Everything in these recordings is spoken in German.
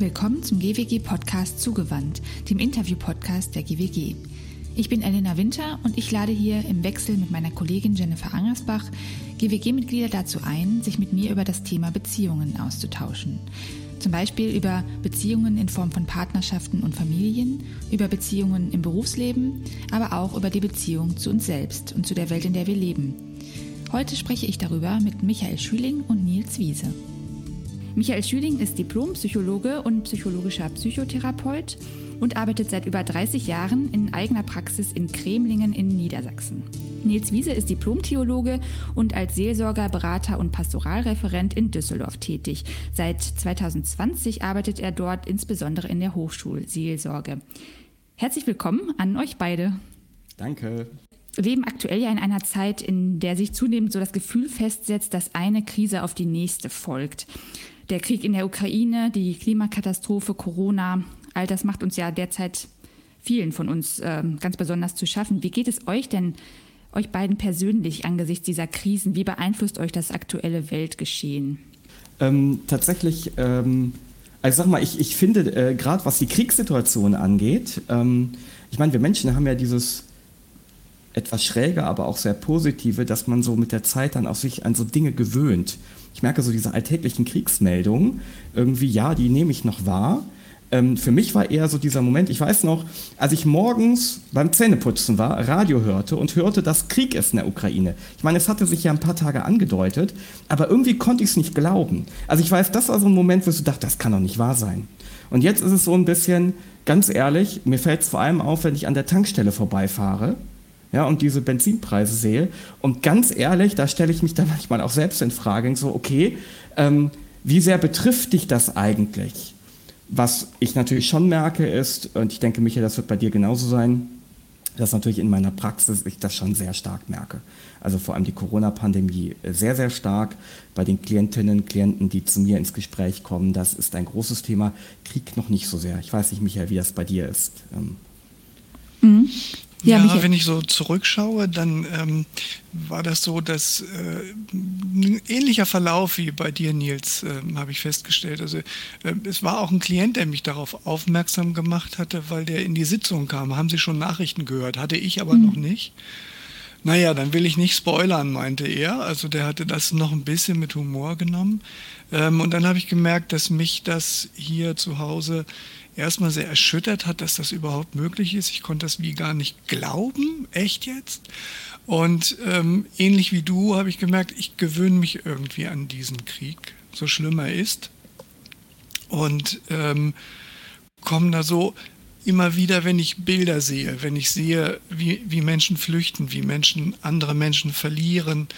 Willkommen zum GWG Podcast Zugewandt, dem Interview-Podcast der GWG. Ich bin Elena Winter und ich lade hier im Wechsel mit meiner Kollegin Jennifer Angersbach GWG-Mitglieder dazu ein, sich mit mir über das Thema Beziehungen auszutauschen. Zum Beispiel über Beziehungen in Form von Partnerschaften und Familien, über Beziehungen im Berufsleben, aber auch über die Beziehung zu uns selbst und zu der Welt, in der wir leben. Heute spreche ich darüber mit Michael Schüling und Nils Wiese. Michael Schüling ist Diplompsychologe und psychologischer Psychotherapeut und arbeitet seit über 30 Jahren in eigener Praxis in Kremlingen in Niedersachsen. Nils Wiese ist Diplomtheologe und als Seelsorger, Berater und Pastoralreferent in Düsseldorf tätig. Seit 2020 arbeitet er dort insbesondere in der Hochschulseelsorge. Herzlich willkommen an euch beide. Danke. Wir leben aktuell ja in einer Zeit, in der sich zunehmend so das Gefühl festsetzt, dass eine Krise auf die nächste folgt der Krieg in der Ukraine, die Klimakatastrophe, Corona, all das macht uns ja derzeit vielen von uns äh, ganz besonders zu schaffen. Wie geht es euch denn, euch beiden persönlich angesichts dieser Krisen? Wie beeinflusst euch das aktuelle Weltgeschehen? Ähm, tatsächlich, ähm, also sag mal, ich, ich finde, äh, gerade was die Kriegssituation angeht, ähm, ich meine, wir Menschen haben ja dieses etwas schräge, aber auch sehr positive, dass man so mit der Zeit dann auch sich an so Dinge gewöhnt. Ich merke so diese alltäglichen Kriegsmeldungen, irgendwie, ja, die nehme ich noch wahr. Ähm, für mich war eher so dieser Moment, ich weiß noch, als ich morgens beim Zähneputzen war, Radio hörte und hörte, dass Krieg ist in der Ukraine. Ich meine, es hatte sich ja ein paar Tage angedeutet, aber irgendwie konnte ich es nicht glauben. Also ich weiß, das war so ein Moment, wo ich so dachte, das kann doch nicht wahr sein. Und jetzt ist es so ein bisschen, ganz ehrlich, mir fällt es vor allem auf, wenn ich an der Tankstelle vorbeifahre ja, und diese Benzinpreise sehe. Und ganz ehrlich, da stelle ich mich dann manchmal auch selbst in Frage, so, okay, ähm, wie sehr betrifft dich das eigentlich? Was ich natürlich schon merke ist, und ich denke, Michael, das wird bei dir genauso sein, dass natürlich in meiner Praxis ich das schon sehr stark merke. Also vor allem die Corona-Pandemie sehr, sehr stark bei den Klientinnen Klienten, die zu mir ins Gespräch kommen. Das ist ein großes Thema. Krieg noch nicht so sehr. Ich weiß nicht, Michael, wie das bei dir ist. Ähm, mhm. Ja, ja wenn ich so zurückschaue, dann ähm, war das so, dass äh, ein ähnlicher Verlauf wie bei dir, Nils, äh, habe ich festgestellt. Also äh, es war auch ein Klient, der mich darauf aufmerksam gemacht hatte, weil der in die Sitzung kam. Haben Sie schon Nachrichten gehört? Hatte ich aber mhm. noch nicht. Naja, dann will ich nicht spoilern, meinte er. Also der hatte das noch ein bisschen mit Humor genommen. Ähm, und dann habe ich gemerkt, dass mich das hier zu Hause erstmal sehr erschüttert hat, dass das überhaupt möglich ist. Ich konnte das wie gar nicht glauben, echt jetzt. Und ähm, ähnlich wie du habe ich gemerkt, ich gewöhne mich irgendwie an diesen Krieg, so schlimm er ist. Und ähm, komme da so immer wieder, wenn ich Bilder sehe, wenn ich sehe, wie, wie Menschen flüchten, wie Menschen andere Menschen verlieren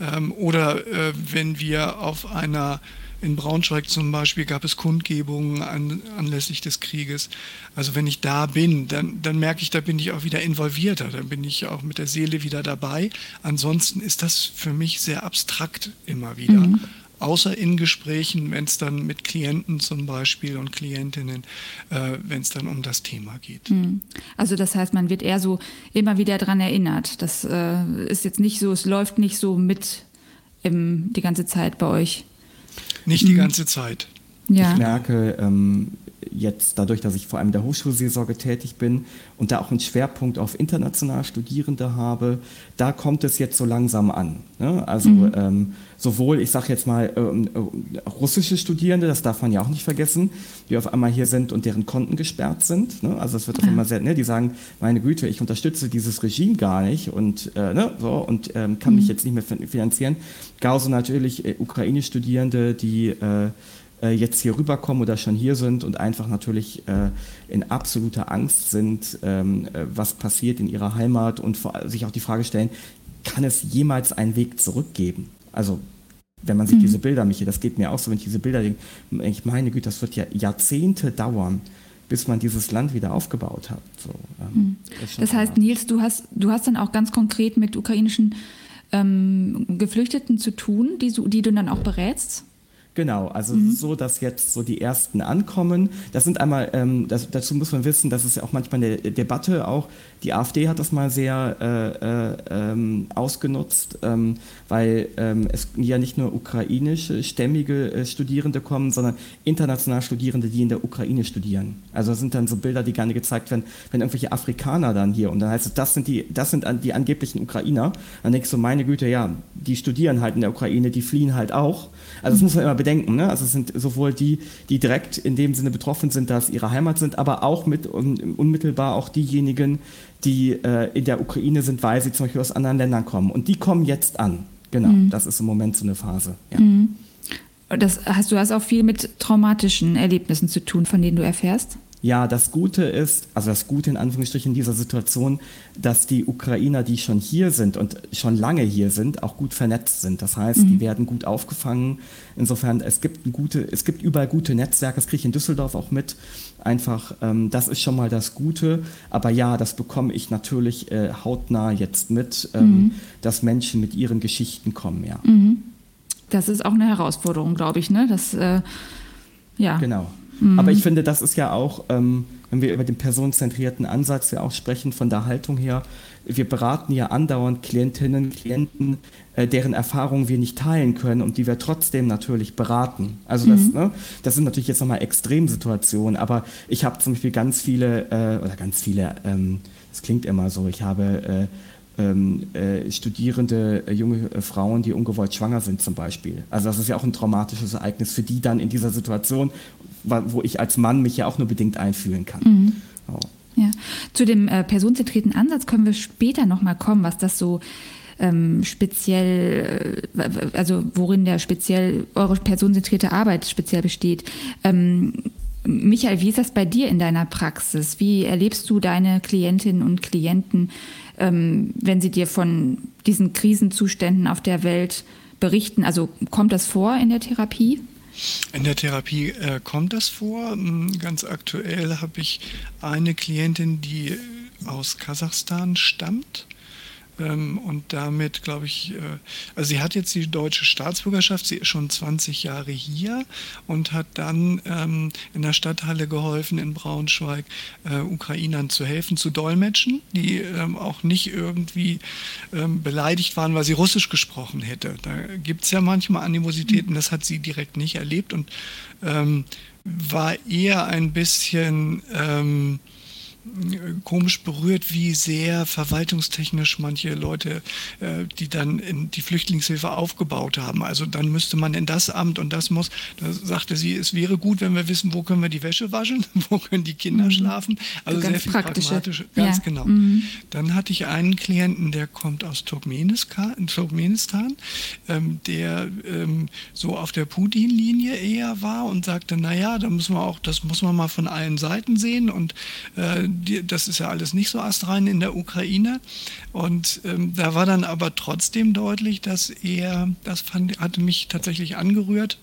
ähm, oder äh, wenn wir auf einer in Braunschweig zum Beispiel gab es Kundgebungen an, anlässlich des Krieges. Also wenn ich da bin, dann, dann merke ich, da bin ich auch wieder involvierter, dann bin ich auch mit der Seele wieder dabei. Ansonsten ist das für mich sehr abstrakt immer wieder. Mhm. Außer in Gesprächen, wenn es dann mit Klienten zum Beispiel und Klientinnen, äh, wenn es dann um das Thema geht. Mhm. Also das heißt, man wird eher so immer wieder daran erinnert. Das äh, ist jetzt nicht so, es läuft nicht so mit im, die ganze Zeit bei euch. Nicht die mhm. ganze Zeit. Ja. Ich merke ähm, jetzt dadurch, dass ich vor allem in der Hochschulseelsorge tätig bin und da auch einen Schwerpunkt auf international Studierende habe, da kommt es jetzt so langsam an. Ne? Also mhm. ähm, sowohl, ich sage jetzt mal, ähm, äh, russische Studierende, das darf man ja auch nicht vergessen, die auf einmal hier sind und deren Konten gesperrt sind. Ne? Also es wird auf einmal sehr, ne? die sagen, meine Güte, ich unterstütze dieses Regime gar nicht und, äh, ne? so, und ähm, kann mhm. mich jetzt nicht mehr finanzieren. Genauso natürlich äh, ukrainisch Studierende, die äh, jetzt hier rüberkommen oder schon hier sind und einfach natürlich äh, in absoluter Angst sind, ähm, äh, was passiert in ihrer Heimat und sich auch die Frage stellen, kann es jemals einen Weg zurückgeben? Also wenn man sieht mhm. diese Bilder, Michi, das geht mir auch so, wenn ich diese Bilder denke, ich meine Güte, das wird ja Jahrzehnte dauern, bis man dieses Land wieder aufgebaut hat. So, ähm, mhm. Das, das heißt, Nils, du hast, du hast dann auch ganz konkret mit ukrainischen ähm, Geflüchteten zu tun, die, die du dann auch berätst? Genau, also mhm. so, dass jetzt so die ersten ankommen. Das sind einmal, ähm, das, dazu muss man wissen, das ist ja auch manchmal eine Debatte auch. Die AfD hat das mal sehr äh, äh, ähm, ausgenutzt, ähm, weil ähm, es ja nicht nur ukrainische, stämmige äh, Studierende kommen, sondern international Studierende, die in der Ukraine studieren. Also das sind dann so Bilder, die gerne gezeigt werden, wenn irgendwelche Afrikaner dann hier und dann heißt es, das sind die, das sind die angeblichen Ukrainer. Dann denkst du, meine Güte, ja, die studieren halt in der Ukraine, die fliehen halt auch. Also das muss man immer bedenken. Ne? Also es sind sowohl die, die direkt in dem Sinne betroffen sind, dass ihre Heimat sind, aber auch mit un, unmittelbar auch diejenigen, die äh, in der Ukraine sind, weil sie zum Beispiel aus anderen Ländern kommen. Und die kommen jetzt an. Genau, mhm. das ist im Moment so eine Phase. Ja. Mhm. Das hast, du hast auch viel mit traumatischen Erlebnissen zu tun, von denen du erfährst? Ja, das Gute ist, also das Gute in Anführungsstrichen in dieser Situation, dass die Ukrainer, die schon hier sind und schon lange hier sind, auch gut vernetzt sind. Das heißt, mhm. die werden gut aufgefangen. Insofern, es gibt ein gute, es gibt überall gute Netzwerke, das kriege ich in Düsseldorf auch mit. Einfach, ähm, das ist schon mal das Gute. Aber ja, das bekomme ich natürlich äh, hautnah jetzt mit, ähm, mhm. dass Menschen mit ihren Geschichten kommen, ja. Mhm. Das ist auch eine Herausforderung, glaube ich, ne? Das, äh, ja. Genau. Mhm. Aber ich finde, das ist ja auch, ähm, wenn wir über den personenzentrierten Ansatz ja auch sprechen, von der Haltung her, wir beraten ja andauernd Klientinnen, Klienten, äh, deren Erfahrungen wir nicht teilen können und die wir trotzdem natürlich beraten. Also das, mhm. ne, das sind natürlich jetzt nochmal Extremsituationen, aber ich habe zum Beispiel ganz viele, äh, oder ganz viele, ähm, das klingt immer so, ich habe äh, ähm, äh, studierende äh, junge äh, Frauen, die ungewollt schwanger sind zum Beispiel. Also das ist ja auch ein traumatisches Ereignis für die dann in dieser Situation, wo ich als Mann mich ja auch nur bedingt einfühlen kann. Mhm. Oh. Ja. Zu dem äh, personenzentrierten Ansatz können wir später nochmal kommen, was das so ähm, speziell, äh, also worin der speziell eure personenzentrierte Arbeit speziell besteht. Ähm, Michael, wie ist das bei dir in deiner Praxis? Wie erlebst du deine Klientinnen und Klienten, ähm, wenn sie dir von diesen Krisenzuständen auf der Welt berichten? Also kommt das vor in der Therapie? In der Therapie äh, kommt das vor. Hm, ganz aktuell habe ich eine Klientin, die aus Kasachstan stammt ähm, und damit, glaube ich, äh, also sie hat jetzt die deutsche Staatsbürgerschaft, sie ist schon 20 Jahre hier und hat dann ähm, in der Stadthalle geholfen in Braunschweig, äh, Ukrainern zu helfen, zu dolmetschen, die ähm, auch nicht irgendwie ähm, beleidigt waren, weil sie Russisch gesprochen hätte. Da gibt es ja manchmal Animositäten, das hat sie direkt nicht erlebt und ähm, war eher ein bisschen ähm, komisch berührt, wie sehr verwaltungstechnisch manche Leute, äh, die dann in die Flüchtlingshilfe aufgebaut haben. Also dann müsste man in das Amt und das muss. Da sagte sie, es wäre gut, wenn wir wissen, wo können wir die Wäsche waschen, wo können die Kinder mhm. schlafen. Also sehr viel praktische. pragmatisch. Ganz ja. genau. Mhm. Dann hatte ich einen Klienten, der kommt aus Turkmenistan, Turkmenistan ähm, der ähm, so auf der Putin-Linie eher war und sagte, naja, da müssen wir auch, das muss man mal von allen Seiten sehen und äh, das ist ja alles nicht so astrein in der Ukraine. Und ähm, da war dann aber trotzdem deutlich, dass er, das fand, hatte mich tatsächlich angerührt,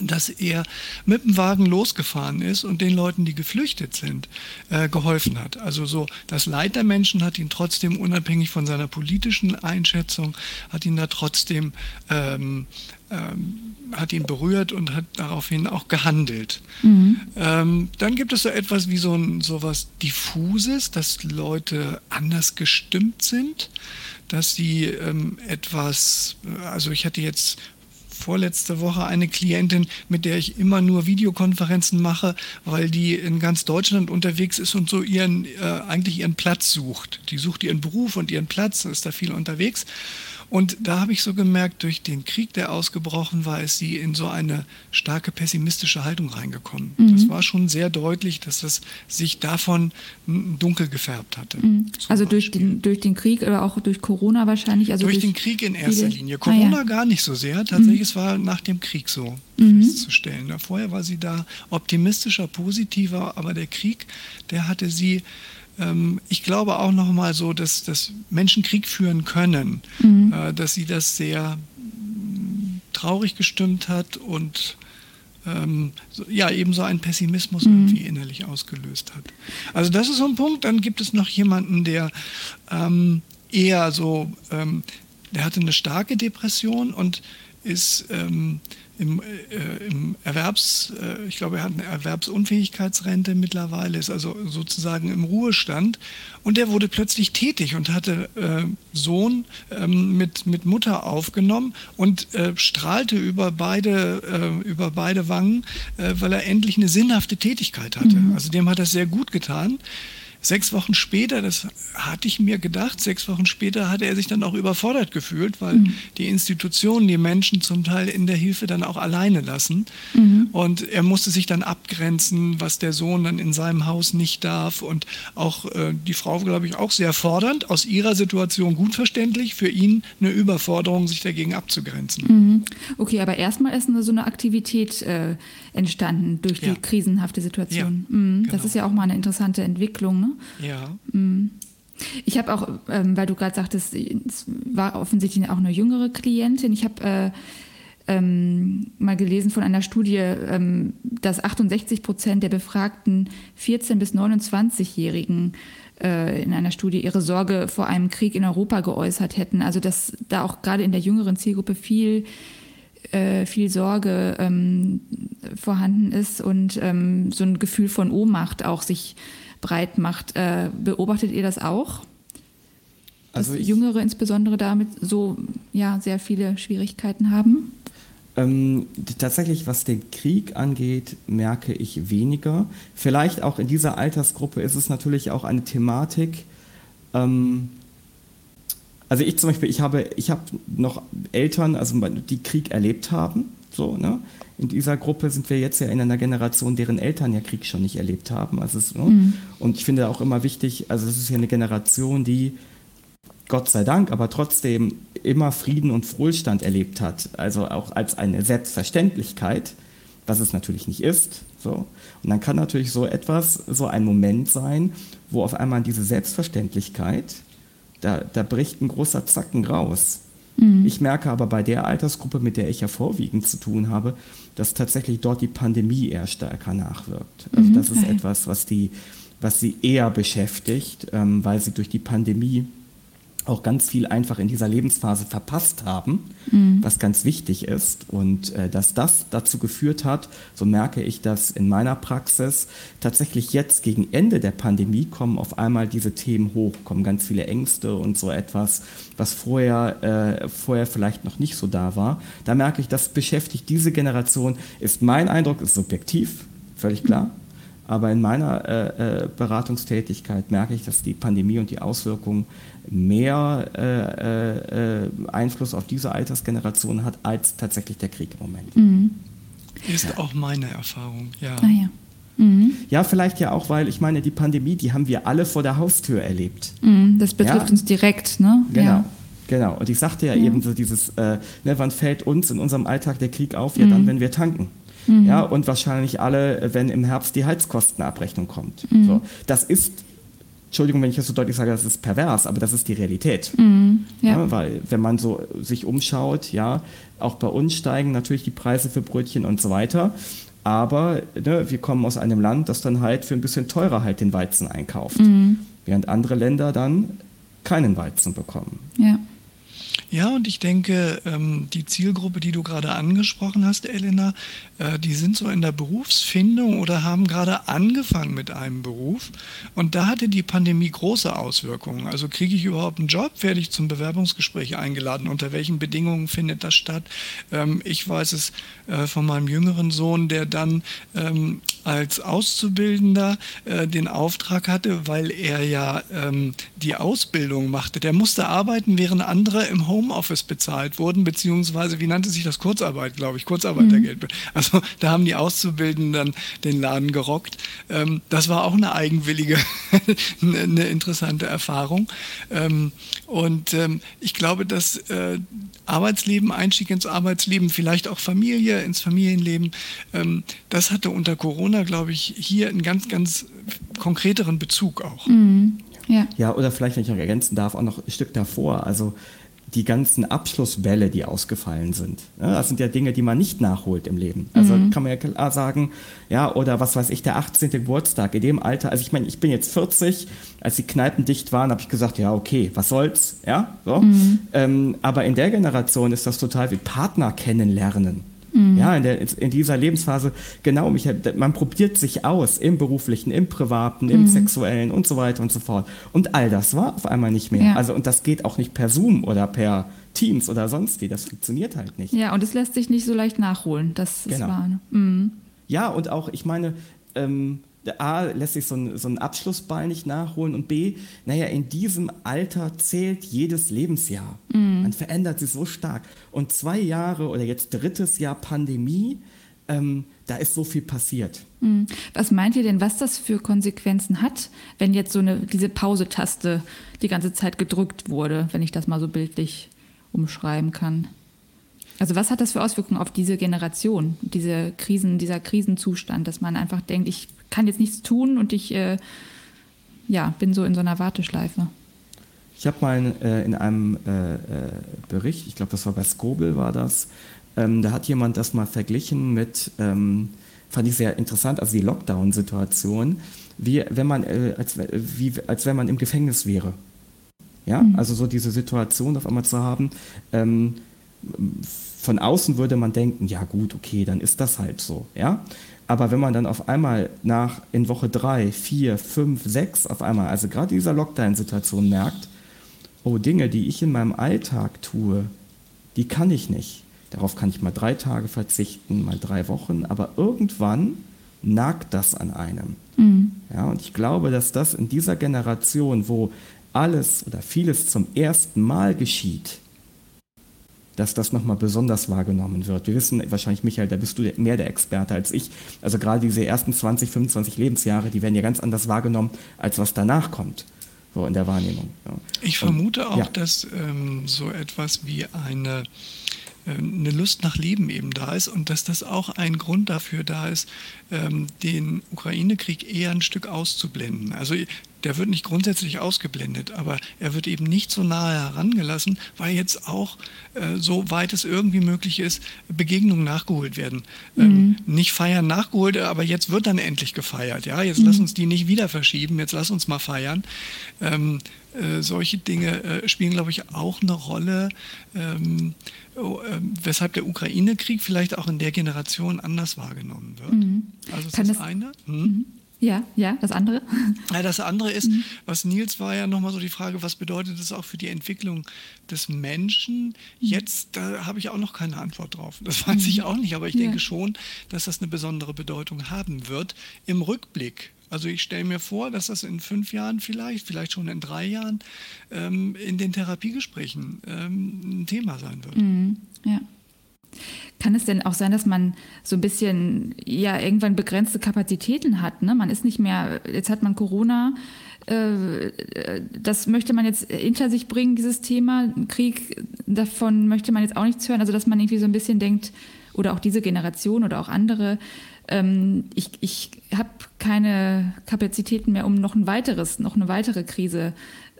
dass er mit dem Wagen losgefahren ist und den Leuten, die geflüchtet sind, äh, geholfen hat. Also so, das Leid der Menschen hat ihn trotzdem, unabhängig von seiner politischen Einschätzung, hat ihn da trotzdem ähm, ähm, hat ihn berührt und hat daraufhin auch gehandelt. Mhm. Ähm, dann gibt es so etwas wie so ein sowas diffuses, dass Leute anders gestimmt sind, dass sie ähm, etwas, also ich hatte jetzt vorletzte Woche eine Klientin, mit der ich immer nur Videokonferenzen mache, weil die in ganz Deutschland unterwegs ist und so ihren äh, eigentlich ihren Platz sucht. Die sucht ihren Beruf und ihren Platz, ist da viel unterwegs. Und da habe ich so gemerkt, durch den Krieg, der ausgebrochen war, ist sie in so eine starke pessimistische Haltung reingekommen. Mhm. Das war schon sehr deutlich, dass es sich davon dunkel gefärbt hatte. Mhm. Also durch den, durch den Krieg oder auch durch Corona wahrscheinlich? Also durch, durch den Krieg in erster? Linie. Corona ah, ja. gar nicht so sehr. Tatsächlich, mhm. es war nach dem Krieg so mhm. festzustellen. Vorher war sie da optimistischer, positiver, aber der Krieg, der hatte sie ich glaube auch noch mal so, dass, dass Menschen Krieg führen können, mhm. äh, dass sie das sehr mm, traurig gestimmt hat und ähm, so, ja, eben so einen Pessimismus mhm. irgendwie innerlich ausgelöst hat. Also das ist so ein Punkt. Dann gibt es noch jemanden, der ähm, eher so ähm, der hatte eine starke Depression und ist ähm, im, äh, im Erwerbs, äh, ich glaube, er hat eine Erwerbsunfähigkeitsrente mittlerweile, ist also sozusagen im Ruhestand. Und er wurde plötzlich tätig und hatte äh, Sohn ähm, mit, mit Mutter aufgenommen und äh, strahlte über beide, äh, über beide Wangen, äh, weil er endlich eine sinnhafte Tätigkeit hatte. Mhm. Also dem hat das sehr gut getan. Sechs Wochen später, das hatte ich mir gedacht, sechs Wochen später hatte er sich dann auch überfordert gefühlt, weil mhm. die Institutionen die Menschen zum Teil in der Hilfe dann auch alleine lassen. Mhm. Und er musste sich dann abgrenzen, was der Sohn dann in seinem Haus nicht darf. Und auch äh, die Frau, glaube ich, auch sehr fordernd, aus ihrer Situation gut verständlich, für ihn eine Überforderung, sich dagegen abzugrenzen. Mhm. Okay, aber erstmal ist eine, so eine Aktivität äh, entstanden durch die ja. krisenhafte Situation. Ja, mhm. genau. Das ist ja auch mal eine interessante Entwicklung. Ne? Ja. Mhm. Ich habe auch, ähm, weil du gerade sagtest, es war offensichtlich auch eine jüngere Klientin. Ich habe äh, ähm, mal gelesen von einer Studie, ähm, dass 68 Prozent der befragten 14- bis 29-Jährigen äh, in einer Studie ihre Sorge vor einem Krieg in Europa geäußert hätten. Also dass da auch gerade in der jüngeren Zielgruppe viel äh, viel Sorge ähm, vorhanden ist und ähm, so ein Gefühl von Ohnmacht auch sich breit macht. Äh, beobachtet ihr das auch? Dass also Jüngere insbesondere damit so ja, sehr viele Schwierigkeiten haben? Ähm, tatsächlich, was den Krieg angeht, merke ich weniger. Vielleicht auch in dieser Altersgruppe ist es natürlich auch eine Thematik, ähm, also ich zum Beispiel, ich habe, ich habe noch Eltern, also die Krieg erlebt haben. So, ne? In dieser Gruppe sind wir jetzt ja in einer Generation, deren Eltern ja Krieg schon nicht erlebt haben. Also es, ne? mhm. Und ich finde auch immer wichtig, also es ist ja eine Generation, die Gott sei Dank, aber trotzdem immer Frieden und Wohlstand erlebt hat. Also auch als eine Selbstverständlichkeit, was es natürlich nicht ist. So. Und dann kann natürlich so etwas, so ein Moment sein, wo auf einmal diese Selbstverständlichkeit da, da bricht ein großer Zacken raus. Mhm. Ich merke aber bei der Altersgruppe, mit der ich ja vorwiegend zu tun habe, dass tatsächlich dort die Pandemie eher stärker nachwirkt. Also mhm, das ist okay. etwas, was, die, was sie eher beschäftigt, ähm, weil sie durch die Pandemie auch ganz viel einfach in dieser Lebensphase verpasst haben, mhm. was ganz wichtig ist. Und äh, dass das dazu geführt hat, so merke ich das in meiner Praxis, tatsächlich jetzt gegen Ende der Pandemie kommen auf einmal diese Themen hoch, kommen ganz viele Ängste und so etwas, was vorher, äh, vorher vielleicht noch nicht so da war. Da merke ich, das beschäftigt diese Generation, ist mein Eindruck, ist subjektiv, völlig klar. Aber in meiner äh, äh, Beratungstätigkeit merke ich, dass die Pandemie und die Auswirkungen mehr äh, äh, Einfluss auf diese Altersgeneration hat als tatsächlich der Krieg im Moment. Mhm. Ist ja. auch meine Erfahrung, ja. Ah, ja. Mhm. Ja, vielleicht ja auch, weil ich meine, die Pandemie, die haben wir alle vor der Haustür erlebt. Mhm, das betrifft ja? uns direkt, ne? Genau. Ja. Genau, und ich sagte ja, ja. eben so dieses, äh, ne, wann fällt uns in unserem Alltag der Krieg auf? Ja, dann, mhm. wenn wir tanken. Mhm. Ja, und wahrscheinlich alle, wenn im Herbst die Heizkostenabrechnung kommt. Mhm. So, das ist, Entschuldigung, wenn ich das so deutlich sage, das ist pervers, aber das ist die Realität. Mhm. Ja. ja. weil wenn man so sich umschaut, ja, auch bei uns steigen natürlich die Preise für Brötchen und so weiter. Aber ne, wir kommen aus einem Land, das dann halt für ein bisschen teurer halt den Weizen einkauft. Mhm. Während andere Länder dann keinen Weizen bekommen. Ja. Ja, und ich denke, ähm, die Zielgruppe, die du gerade angesprochen hast, Elena, äh, die sind so in der Berufsfindung oder haben gerade angefangen mit einem Beruf. Und da hatte die Pandemie große Auswirkungen. Also kriege ich überhaupt einen Job? Werde ich zum Bewerbungsgespräch eingeladen? Unter welchen Bedingungen findet das statt? Ähm, ich weiß es äh, von meinem jüngeren Sohn, der dann ähm, als Auszubildender äh, den Auftrag hatte, weil er ja die Ausbildung machte. Der musste arbeiten, während andere im Home Homeoffice bezahlt wurden, beziehungsweise, wie nannte sich das? Kurzarbeit, glaube ich, Kurzarbeitergeld. Mhm. Also da haben die Auszubildenden dann den Laden gerockt. Ähm, das war auch eine eigenwillige, eine interessante Erfahrung. Ähm, und ähm, ich glaube, dass äh, Arbeitsleben, Einstieg ins Arbeitsleben, vielleicht auch Familie, ins Familienleben, ähm, das hatte unter Corona, glaube ich, hier einen ganz, ganz konkreteren Bezug auch. Mhm. Ja. ja, oder vielleicht, wenn ich noch ergänzen darf, auch noch ein Stück davor. Also die ganzen Abschlussbälle, die ausgefallen sind. Das sind ja Dinge, die man nicht nachholt im Leben. Also mhm. kann man ja klar sagen, ja, oder was weiß ich, der 18. Geburtstag in dem Alter. Also ich meine, ich bin jetzt 40, als die Kneipen dicht waren, habe ich gesagt, ja, okay, was soll's, ja, so. Mhm. Ähm, aber in der Generation ist das total wie Partner kennenlernen. Mhm. Ja, in, der, in, dieser Lebensphase, genau, man probiert sich aus im beruflichen, im privaten, im mhm. sexuellen und so weiter und so fort. Und all das war auf einmal nicht mehr. Ja. Also, und das geht auch nicht per Zoom oder per Teams oder sonst wie. Das funktioniert halt nicht. Ja, und es lässt sich nicht so leicht nachholen. Das genau. ist wahr. Ne? Mhm. Ja, und auch, ich meine, ähm, A, lässt sich so ein, so ein Abschlussball nicht nachholen und B, naja, in diesem Alter zählt jedes Lebensjahr. Mhm. Man verändert sich so stark. Und zwei Jahre oder jetzt drittes Jahr Pandemie, ähm, da ist so viel passiert. Mhm. Was meint ihr denn, was das für Konsequenzen hat, wenn jetzt so eine, diese Pause-Taste die ganze Zeit gedrückt wurde, wenn ich das mal so bildlich umschreiben kann? Also was hat das für Auswirkungen auf diese Generation, diese Krisen, dieser Krisenzustand, dass man einfach denkt, ich kann jetzt nichts tun und ich äh, ja, bin so in so einer Warteschleife. Ich habe mal äh, in einem äh, äh Bericht, ich glaube, das war bei Skobel war das, ähm, da hat jemand das mal verglichen mit, ähm, fand ich sehr interessant, also die Lockdown-Situation, wie wenn man, äh, als, wie, als wenn man im Gefängnis wäre. Ja, mhm. also so diese Situation auf einmal zu haben. Ähm, von außen würde man denken, ja gut, okay, dann ist das halt so, ja. Aber wenn man dann auf einmal nach in Woche drei, vier, fünf, sechs auf einmal, also gerade dieser Lockdown-Situation merkt, oh, Dinge, die ich in meinem Alltag tue, die kann ich nicht. Darauf kann ich mal drei Tage verzichten, mal drei Wochen, aber irgendwann nagt das an einem. Mhm. Ja, und ich glaube, dass das in dieser Generation, wo alles oder vieles zum ersten Mal geschieht, dass das nochmal besonders wahrgenommen wird. Wir wissen wahrscheinlich, Michael, da bist du mehr der Experte als ich. Also gerade diese ersten 20, 25 Lebensjahre, die werden ja ganz anders wahrgenommen, als was danach kommt. So in der Wahrnehmung. Ja. Ich vermute Und, auch, ja. dass ähm, so etwas wie eine äh, eine Lust nach Leben eben da ist und dass das auch ein Grund dafür da ist, ähm, den Ukraine-Krieg eher ein Stück auszublenden. Also der wird nicht grundsätzlich ausgeblendet, aber er wird eben nicht so nahe herangelassen, weil jetzt auch, äh, so weit es irgendwie möglich ist, Begegnungen nachgeholt werden. Ähm, mhm. Ähm, nicht feiern nachgeholt, aber jetzt wird dann endlich gefeiert. Ja, jetzt mhm. lass uns die nicht wieder verschieben, jetzt lass uns mal feiern. Ähm, äh, solche Dinge äh, spielen, glaube ich, auch eine Rolle, ähm, oh, äh, weshalb der Ukraine-Krieg vielleicht auch in der Generation anders wahrgenommen wird. Mhm. Also ist Kann das, das eine. Hm? Ja, ja, das andere. Ja, das andere ist, mhm. was Nils war ja nochmal so die Frage, was bedeutet das auch für die Entwicklung des Menschen? Mhm. Jetzt, da habe ich auch noch keine Antwort drauf. Das weiß ich mhm. auch nicht, aber ich ja. denke schon, dass das eine besondere Bedeutung haben wird im Rückblick. Also ich stelle mir vor, dass das in fünf Jahren vielleicht, vielleicht schon in drei Jahren ähm, in den Therapiegesprächen ähm, ein Thema sein wird. Mhm, ja. Kann es denn auch sein, dass man so ein bisschen ja irgendwann begrenzte Kapazitäten hat? Ne? Man ist nicht mehr, jetzt hat man Corona, äh, das möchte man jetzt hinter sich bringen, dieses Thema. Krieg, davon möchte man jetzt auch nichts hören. Also dass man irgendwie so ein bisschen denkt, oder auch diese Generation oder auch andere, ähm, ich, ich habe keine Kapazitäten mehr, um noch ein weiteres, noch eine weitere Krise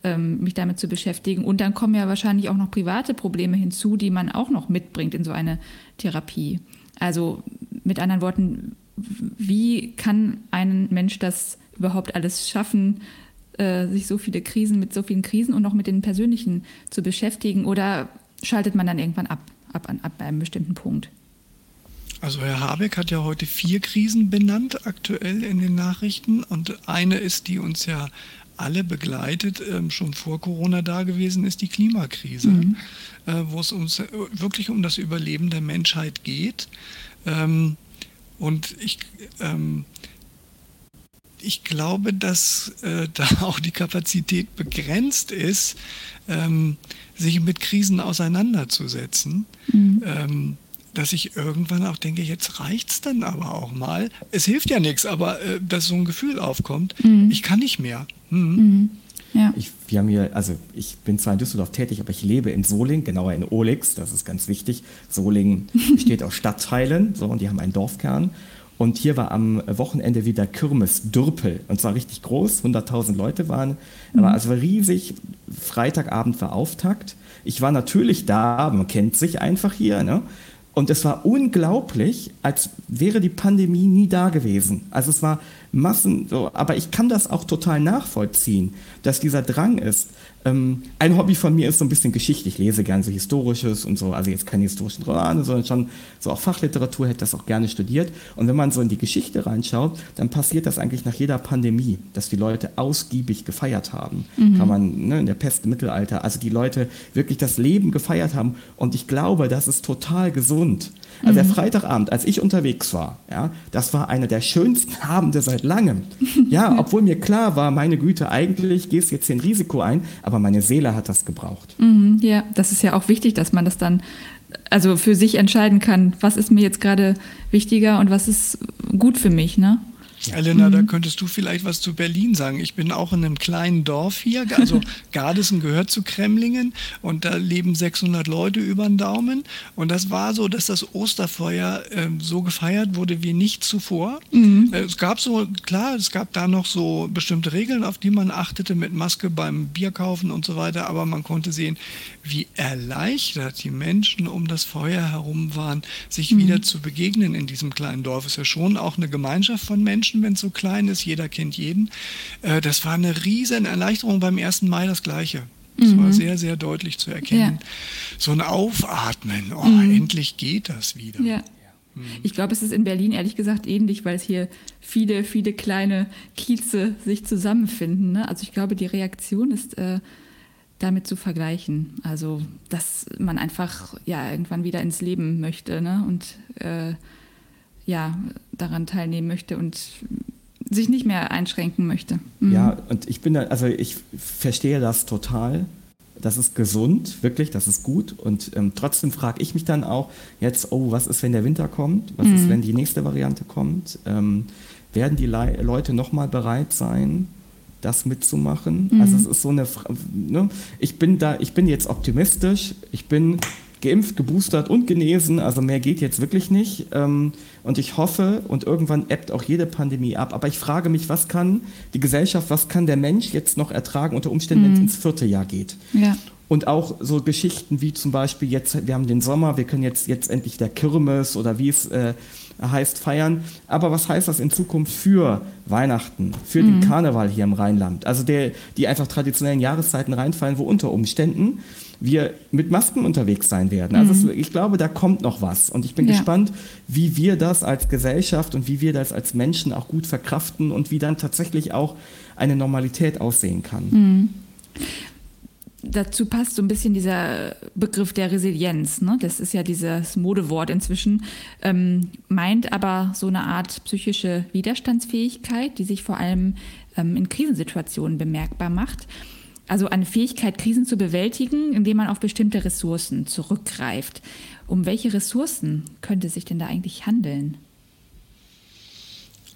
ähm, mich damit zu beschäftigen. Und dann kommen ja wahrscheinlich auch noch private Probleme hinzu, die man auch noch mitbringt in so eine Therapie. Also mit anderen Worten, wie kann ein Mensch das überhaupt alles schaffen, äh, sich so viele Krisen mit so vielen Krisen und noch mit den persönlichen zu beschäftigen? Oder schaltet man dann irgendwann ab, ab, ab einem bestimmten Punkt? Also Herr Habeck hat ja heute vier Krisen benannt, aktuell in den Nachrichten. Und eine ist, die uns ja alle begleitet, ähm, schon vor Corona da gewesen ist, die Klimakrise, mhm. äh, wo es uns äh, wirklich um das Überleben der Menschheit geht. Ähm, und ich, ähm, ich glaube, dass äh, da auch die Kapazität begrenzt ist, sich mit Krisen auseinanderzusetzen. Mhm. Dass ich irgendwann auch denke, jetzt reicht es dann aber auch mal. Es hilft ja nichts, aber äh, dass so ein Gefühl aufkommt, mhm. ich kann nicht mehr. Mhm. Mhm. Ja. Ich, wir haben hier, also ich bin zwar in Düsseldorf tätig, aber ich lebe in Soling, genauer in Olix, das ist ganz wichtig. Soling besteht aus Stadtteilen, so, und die haben einen Dorfkern. Und hier war am Wochenende wieder Kirmes Dürpel. Und zwar richtig groß, 100.000 Leute waren. Mhm. Aber also riesig. Freitagabend war Auftakt. Ich war natürlich da, man kennt sich einfach hier. Ne? Und es war unglaublich, als wäre die Pandemie nie da gewesen. Also es war Massen, aber ich kann das auch total nachvollziehen, dass dieser Drang ist. Ähm, ein Hobby von mir ist so ein bisschen Geschichte. Ich lese gerne so Historisches und so, also jetzt keine historischen Romane, sondern schon so auch Fachliteratur, hätte das auch gerne studiert. Und wenn man so in die Geschichte reinschaut, dann passiert das eigentlich nach jeder Pandemie, dass die Leute ausgiebig gefeiert haben. Mhm. Kann man ne, in der Pest im Mittelalter, also die Leute wirklich das Leben gefeiert haben. Und ich glaube, das ist total gesund. Also mhm. der Freitagabend, als ich unterwegs war, ja, das war einer der schönsten Abende seit langem. Ja, obwohl mir klar war, meine Güte, eigentlich gehst du jetzt hier ein Risiko ein, aber meine Seele hat das gebraucht. Mhm, ja, das ist ja auch wichtig, dass man das dann also für sich entscheiden kann, was ist mir jetzt gerade wichtiger und was ist gut für mich, ne? Ja. Elena, mhm. da könntest du vielleicht was zu Berlin sagen. Ich bin auch in einem kleinen Dorf hier, also Gardesen gehört zu Kremlingen und da leben 600 Leute über den Daumen. Und das war so, dass das Osterfeuer äh, so gefeiert wurde wie nicht zuvor. Mhm. Äh, es gab so, klar, es gab da noch so bestimmte Regeln, auf die man achtete mit Maske beim Bierkaufen und so weiter, aber man konnte sehen, wie erleichtert die Menschen um das Feuer herum waren, sich mhm. wieder zu begegnen in diesem kleinen Dorf. Es ist ja schon auch eine Gemeinschaft von Menschen Menschen, wenn es so klein ist, jeder kennt jeden. Äh, das war eine riesen Erleichterung beim 1. Mai das Gleiche. Das mhm. war sehr, sehr deutlich zu erkennen. Ja. So ein Aufatmen, oh, mhm. endlich geht das wieder. Ja. Mhm. Ich glaube, es ist in Berlin ehrlich gesagt ähnlich, weil es hier viele, viele kleine Kieze sich zusammenfinden. Ne? Also ich glaube, die Reaktion ist äh, damit zu vergleichen. Also, dass man einfach ja irgendwann wieder ins Leben möchte ne? und äh, ja, daran teilnehmen möchte und sich nicht mehr einschränken möchte. Mhm. Ja, und ich bin da, also ich verstehe das total. Das ist gesund, wirklich, das ist gut. Und ähm, trotzdem frage ich mich dann auch jetzt, oh, was ist, wenn der Winter kommt? Was mhm. ist, wenn die nächste Variante kommt? Ähm, werden die Le Leute nochmal bereit sein, das mitzumachen? Mhm. Also es ist so eine, ne? ich bin da, ich bin jetzt optimistisch. Ich bin geimpft, geboostert und genesen. Also mehr geht jetzt wirklich nicht. Ähm, und ich hoffe, und irgendwann ebbt auch jede Pandemie ab. Aber ich frage mich, was kann die Gesellschaft, was kann der Mensch jetzt noch ertragen unter Umständen, mhm. wenn es ins vierte Jahr geht? Ja. Und auch so Geschichten wie zum Beispiel jetzt, wir haben den Sommer, wir können jetzt, jetzt endlich der Kirmes oder wie es äh, heißt feiern. Aber was heißt das in Zukunft für Weihnachten, für mhm. den Karneval hier im Rheinland? Also der, die einfach traditionellen Jahreszeiten reinfallen, wo unter Umständen wir mit Masken unterwegs sein werden. Also mhm. es, ich glaube, da kommt noch was. Und ich bin ja. gespannt, wie wir das als Gesellschaft und wie wir das als Menschen auch gut verkraften und wie dann tatsächlich auch eine Normalität aussehen kann. Mhm. Dazu passt so ein bisschen dieser Begriff der Resilienz. Ne? Das ist ja dieses Modewort inzwischen, ähm, meint aber so eine Art psychische Widerstandsfähigkeit, die sich vor allem ähm, in Krisensituationen bemerkbar macht. Also eine Fähigkeit, Krisen zu bewältigen, indem man auf bestimmte Ressourcen zurückgreift. Um welche Ressourcen könnte sich denn da eigentlich handeln?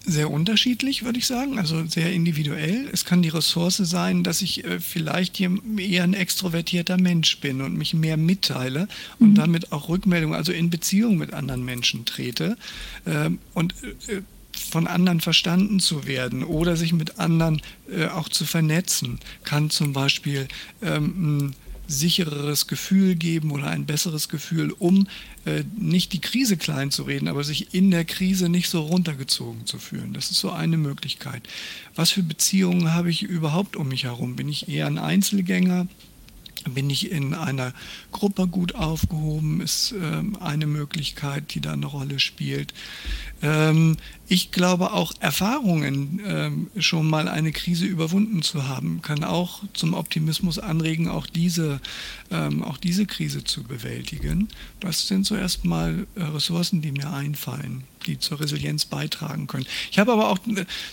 Sehr unterschiedlich, würde ich sagen, also sehr individuell. Es kann die Ressource sein, dass ich äh, vielleicht eher ein extrovertierter Mensch bin und mich mehr mitteile und mhm. damit auch Rückmeldung, also in Beziehung mit anderen Menschen trete. Ähm, und äh, von anderen verstanden zu werden oder sich mit anderen äh, auch zu vernetzen, kann zum Beispiel ähm, ein sichereres Gefühl geben oder ein besseres Gefühl, um äh, nicht die Krise klein zu reden, aber sich in der Krise nicht so runtergezogen zu fühlen. Das ist so eine Möglichkeit. Was für Beziehungen habe ich überhaupt um mich herum? Bin ich eher ein Einzelgänger? Bin ich in einer Gruppe gut aufgehoben, ist ähm, eine Möglichkeit, die da eine Rolle spielt. Ähm, ich glaube auch Erfahrungen, ähm, schon mal eine Krise überwunden zu haben, kann auch zum Optimismus anregen, auch diese, ähm, auch diese Krise zu bewältigen. Das sind so erstmal äh, Ressourcen, die mir einfallen, die zur Resilienz beitragen können. Ich habe aber auch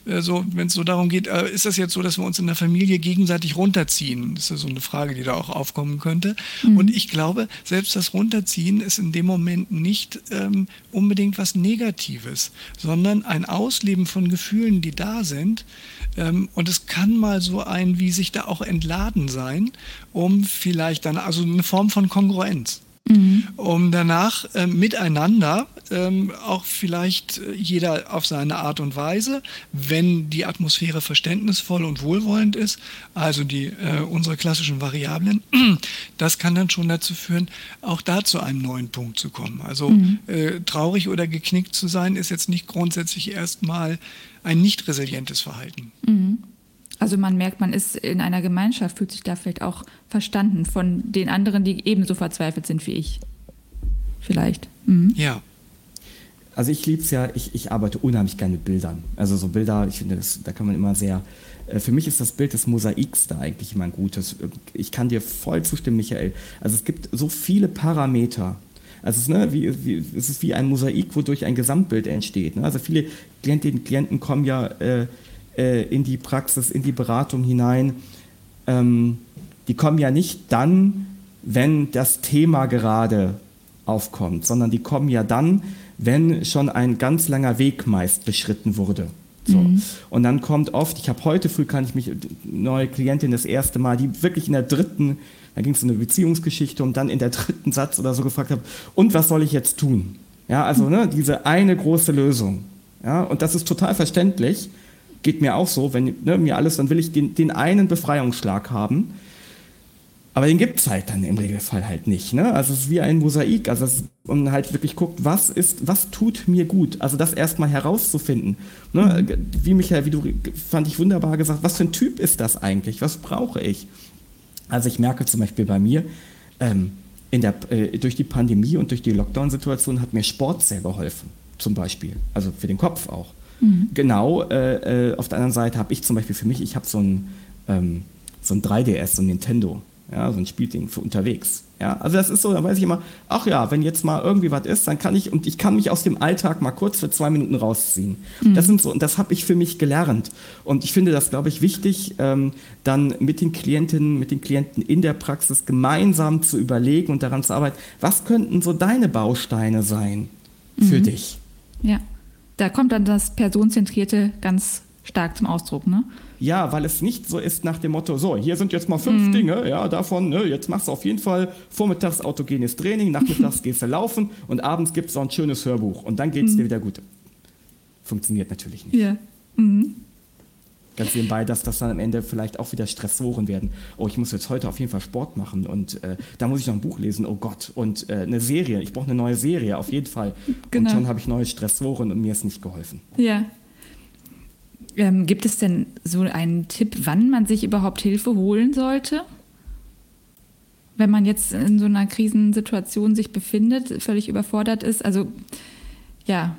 äh, so, wenn es so darum geht, äh, ist das jetzt so, dass wir uns in der Familie gegenseitig runterziehen? Das ist so eine Frage, die da auch aufkommen könnte. Mhm. Und ich glaube, selbst das Runterziehen ist in dem Moment nicht ähm, unbedingt was Negatives, sondern ein Ausleben von Gefühlen, die da sind. Ähm, und es kann mal so ein, wie sich da auch entladen sein, um vielleicht dann, also eine Form von Kongruenz. Mhm. um danach äh, miteinander ähm, auch vielleicht äh, jeder auf seine Art und Weise, wenn die Atmosphäre verständnisvoll und wohlwollend ist, also die äh, unsere klassischen Variablen, das kann dann schon dazu führen, auch da zu einem neuen Punkt zu kommen. Also mhm. äh, traurig oder geknickt zu sein, ist jetzt nicht grundsätzlich erstmal ein nicht resilientes Verhalten. Mhm. Also man merkt, man ist in einer Gemeinschaft, fühlt sich da vielleicht auch verstanden von den anderen, die ebenso verzweifelt sind wie ich. Vielleicht. Mhm. Ja. Also ich liebe es ja, ich, ich arbeite unheimlich gerne mit Bildern. Also so Bilder, ich finde, das, da kann man immer sehr. Äh, für mich ist das Bild des Mosaiks da eigentlich immer ein gutes. Ich kann dir voll zustimmen, Michael. Also es gibt so viele Parameter. Also es ist, ne, wie, wie, es ist wie ein Mosaik, wodurch ein Gesamtbild entsteht. Ne? Also viele Klientinnen und Klienten kommen ja äh, äh, in die Praxis, in die Beratung hinein. Ähm, die kommen ja nicht dann, wenn das Thema gerade aufkommt, sondern die kommen ja dann, wenn schon ein ganz langer Weg meist beschritten wurde. So. Mhm. Und dann kommt oft, ich habe heute früh, kann ich mich, neue Klientin das erste Mal, die wirklich in der dritten, da ging es um eine Beziehungsgeschichte und dann in der dritten Satz oder so gefragt habe, und was soll ich jetzt tun? Ja, also ne, diese eine große Lösung. Ja, und das ist total verständlich. Geht mir auch so, wenn ne, mir alles, dann will ich den, den einen Befreiungsschlag haben. Aber den gibt es halt dann im Regelfall halt nicht. Ne? Also es ist wie ein Mosaik. Also und halt wirklich guckt, was ist, was tut mir gut. Also das erstmal herauszufinden. Ne? Mhm. Wie Michael, wie du fand ich wunderbar gesagt, was für ein Typ ist das eigentlich? Was brauche ich? Also ich merke zum Beispiel bei mir, ähm, in der, äh, durch die Pandemie und durch die Lockdown-Situation hat mir Sport sehr geholfen. Zum Beispiel. Also für den Kopf auch. Mhm. Genau, äh, äh, auf der anderen Seite habe ich zum Beispiel für mich, ich habe so ein, ähm, so ein 3DS, so ein Nintendo ja, so ein Spielding für unterwegs. Ja, also das ist so, da weiß ich immer, ach ja, wenn jetzt mal irgendwie was ist, dann kann ich, und ich kann mich aus dem Alltag mal kurz für zwei Minuten rausziehen. Mhm. Das sind so, und das habe ich für mich gelernt. Und ich finde das, glaube ich, wichtig, ähm, dann mit den Klientinnen, mit den Klienten in der Praxis gemeinsam zu überlegen und daran zu arbeiten, was könnten so deine Bausteine sein für mhm. dich? Ja, da kommt dann das Personenzentrierte ganz stark zum Ausdruck, ne? Ja, weil es nicht so ist nach dem Motto, so, hier sind jetzt mal fünf mhm. Dinge, ja, davon, ne, jetzt machst du auf jeden Fall vormittags autogenes Training, nachmittags gehst du laufen und abends gibt es auch ein schönes Hörbuch und dann geht es mhm. dir wieder gut. Funktioniert natürlich nicht. Ja. Mhm. Ganz nebenbei, dass das dann am Ende vielleicht auch wieder Stressoren werden. Oh, ich muss jetzt heute auf jeden Fall Sport machen und äh, da muss ich noch ein Buch lesen, oh Gott. Und äh, eine Serie, ich brauche eine neue Serie, auf jeden Fall. Genau. Und schon habe ich neue Stressoren und mir ist nicht geholfen. Ja, ähm, gibt es denn so einen Tipp, wann man sich überhaupt Hilfe holen sollte? Wenn man jetzt in so einer Krisensituation sich befindet, völlig überfordert ist. Also ja,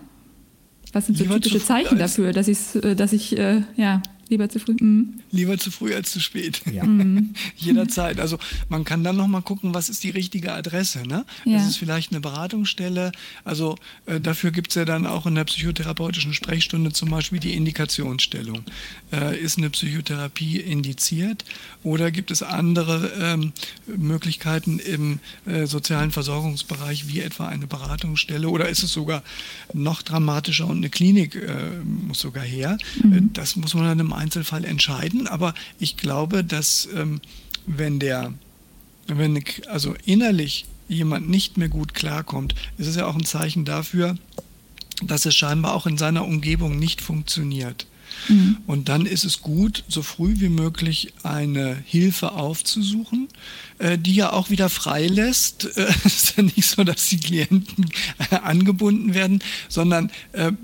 was sind so typische Zeichen dafür, dass, äh, dass ich äh, ja, Lieber zu früh. Mhm. Lieber zu früh als zu spät. Ja. Mhm. Jederzeit. Also man kann dann noch mal gucken, was ist die richtige Adresse. Ne? Ja. Das ist vielleicht eine Beratungsstelle. Also äh, dafür gibt es ja dann auch in der psychotherapeutischen Sprechstunde zum Beispiel die Indikationsstellung. Äh, ist eine Psychotherapie indiziert oder gibt es andere ähm, Möglichkeiten im äh, sozialen Versorgungsbereich wie etwa eine Beratungsstelle oder ist es sogar noch dramatischer und eine Klinik äh, muss sogar her? Mhm. Äh, das muss man dann im Einzelfall entscheiden, aber ich glaube, dass ähm, wenn der, wenn also innerlich jemand nicht mehr gut klarkommt, ist es ja auch ein Zeichen dafür, dass es scheinbar auch in seiner Umgebung nicht funktioniert. Mhm. Und dann ist es gut, so früh wie möglich eine Hilfe aufzusuchen, äh, die ja auch wieder freilässt. Es äh, ist ja nicht so, dass die Klienten äh, angebunden werden, sondern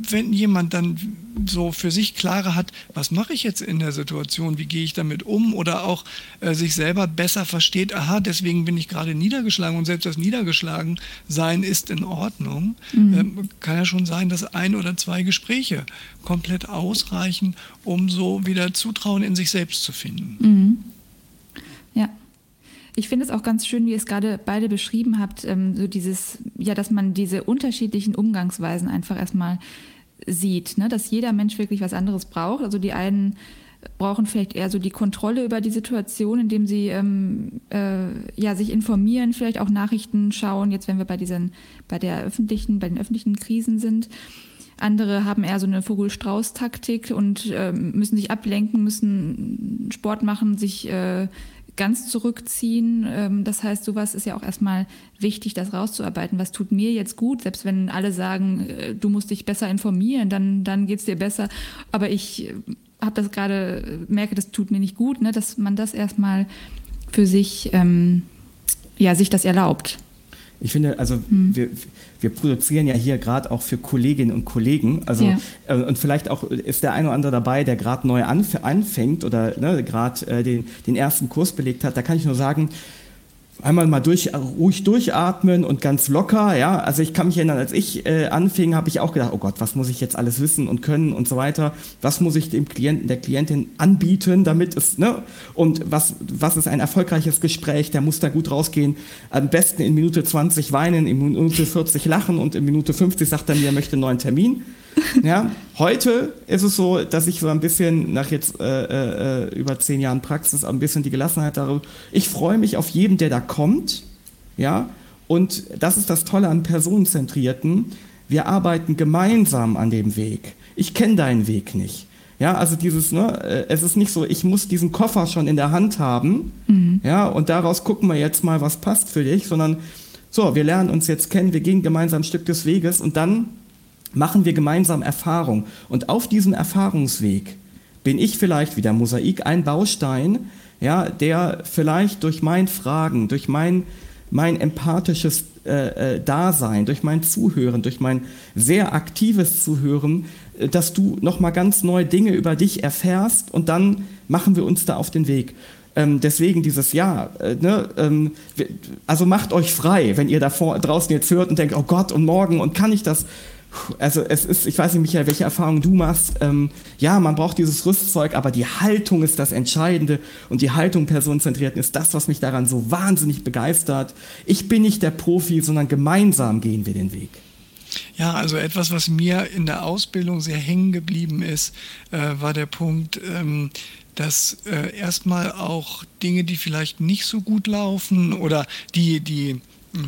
wenn jemand dann so für sich klarer hat, was mache ich jetzt in der Situation, wie gehe ich damit um oder auch sich selber besser versteht, aha, deswegen bin ich gerade niedergeschlagen und selbst das Niedergeschlagen sein ist in Ordnung, mhm. Ähm, kann ja schon sein, dass ein oder zwei Gespräche komplett ausreichen, um so wieder Zutrauen in sich selbst zu finden. Mhm. Ja. Ich finde es auch ganz schön, wie ihr es gerade beide beschrieben habt, ähm, so dieses, ja, dass man diese unterschiedlichen Umgangsweisen einfach erstmal sieht, ne? dass jeder Mensch wirklich was anderes braucht. Also die einen brauchen vielleicht eher so die Kontrolle über die Situation, indem sie ähm, äh, ja, sich informieren, vielleicht auch Nachrichten schauen, jetzt wenn wir bei diesen, bei der öffentlichen, bei den öffentlichen Krisen sind. Andere haben eher so eine Vogel-Strauß-Taktik und äh, müssen sich ablenken, müssen Sport machen, sich äh, ganz zurückziehen. Ähm, das heißt, sowas ist ja auch erstmal wichtig, das rauszuarbeiten. Was tut mir jetzt gut? Selbst wenn alle sagen, äh, du musst dich besser informieren, dann, dann geht es dir besser. Aber ich äh, habe das gerade, merke, das tut mir nicht gut, ne? dass man das erstmal für sich, ähm, ja, sich das erlaubt. Ich finde, also hm. wir, wir produzieren ja hier gerade auch für Kolleginnen und Kollegen. Also ja. äh, und vielleicht auch ist der eine oder andere dabei, der gerade neu anf anfängt oder ne, gerade äh, den, den ersten Kurs belegt hat. Da kann ich nur sagen, einmal mal durch, ruhig durchatmen und ganz locker, ja. Also ich kann mich erinnern, als ich äh, anfing, habe ich auch gedacht, oh Gott, was muss ich jetzt alles wissen und können und so weiter. Was muss ich dem Klienten, der Klientin anbieten, damit es, ne? Und was, was ist ein erfolgreiches Gespräch? Der muss da gut rausgehen. Am besten in Minute 20 weinen, in Minute 40 lachen und in Minute 50 sagt er mir, er möchte einen neuen Termin. Ja, heute ist es so, dass ich so ein bisschen nach jetzt äh, äh, über zehn Jahren Praxis ein bisschen die Gelassenheit darüber. Ich freue mich auf jeden, der da kommt. Ja, und das ist das Tolle an Personenzentrierten. Wir arbeiten gemeinsam an dem Weg. Ich kenne deinen Weg nicht. Ja, also dieses, ne, äh, es ist nicht so, ich muss diesen Koffer schon in der Hand haben, mhm. ja, und daraus gucken wir jetzt mal, was passt für dich, sondern so, wir lernen uns jetzt kennen, wir gehen gemeinsam ein Stück des Weges und dann machen wir gemeinsam Erfahrung. Und auf diesem Erfahrungsweg bin ich vielleicht wie der Mosaik ein Baustein, ja, der vielleicht durch mein Fragen, durch mein, mein empathisches äh, äh, Dasein, durch mein Zuhören, durch mein sehr aktives Zuhören, äh, dass du nochmal ganz neue Dinge über dich erfährst und dann machen wir uns da auf den Weg. Ähm, deswegen dieses Jahr, äh, ne, ähm, also macht euch frei, wenn ihr da draußen jetzt hört und denkt, oh Gott, und morgen und kann ich das? Also es ist, ich weiß nicht, Michael, welche Erfahrungen du machst. Ähm, ja, man braucht dieses Rüstzeug, aber die Haltung ist das Entscheidende und die Haltung personenzentriert ist das, was mich daran so wahnsinnig begeistert. Ich bin nicht der Profi, sondern gemeinsam gehen wir den Weg. Ja, also etwas, was mir in der Ausbildung sehr hängen geblieben ist, äh, war der Punkt, ähm, dass äh, erstmal auch Dinge, die vielleicht nicht so gut laufen oder die, die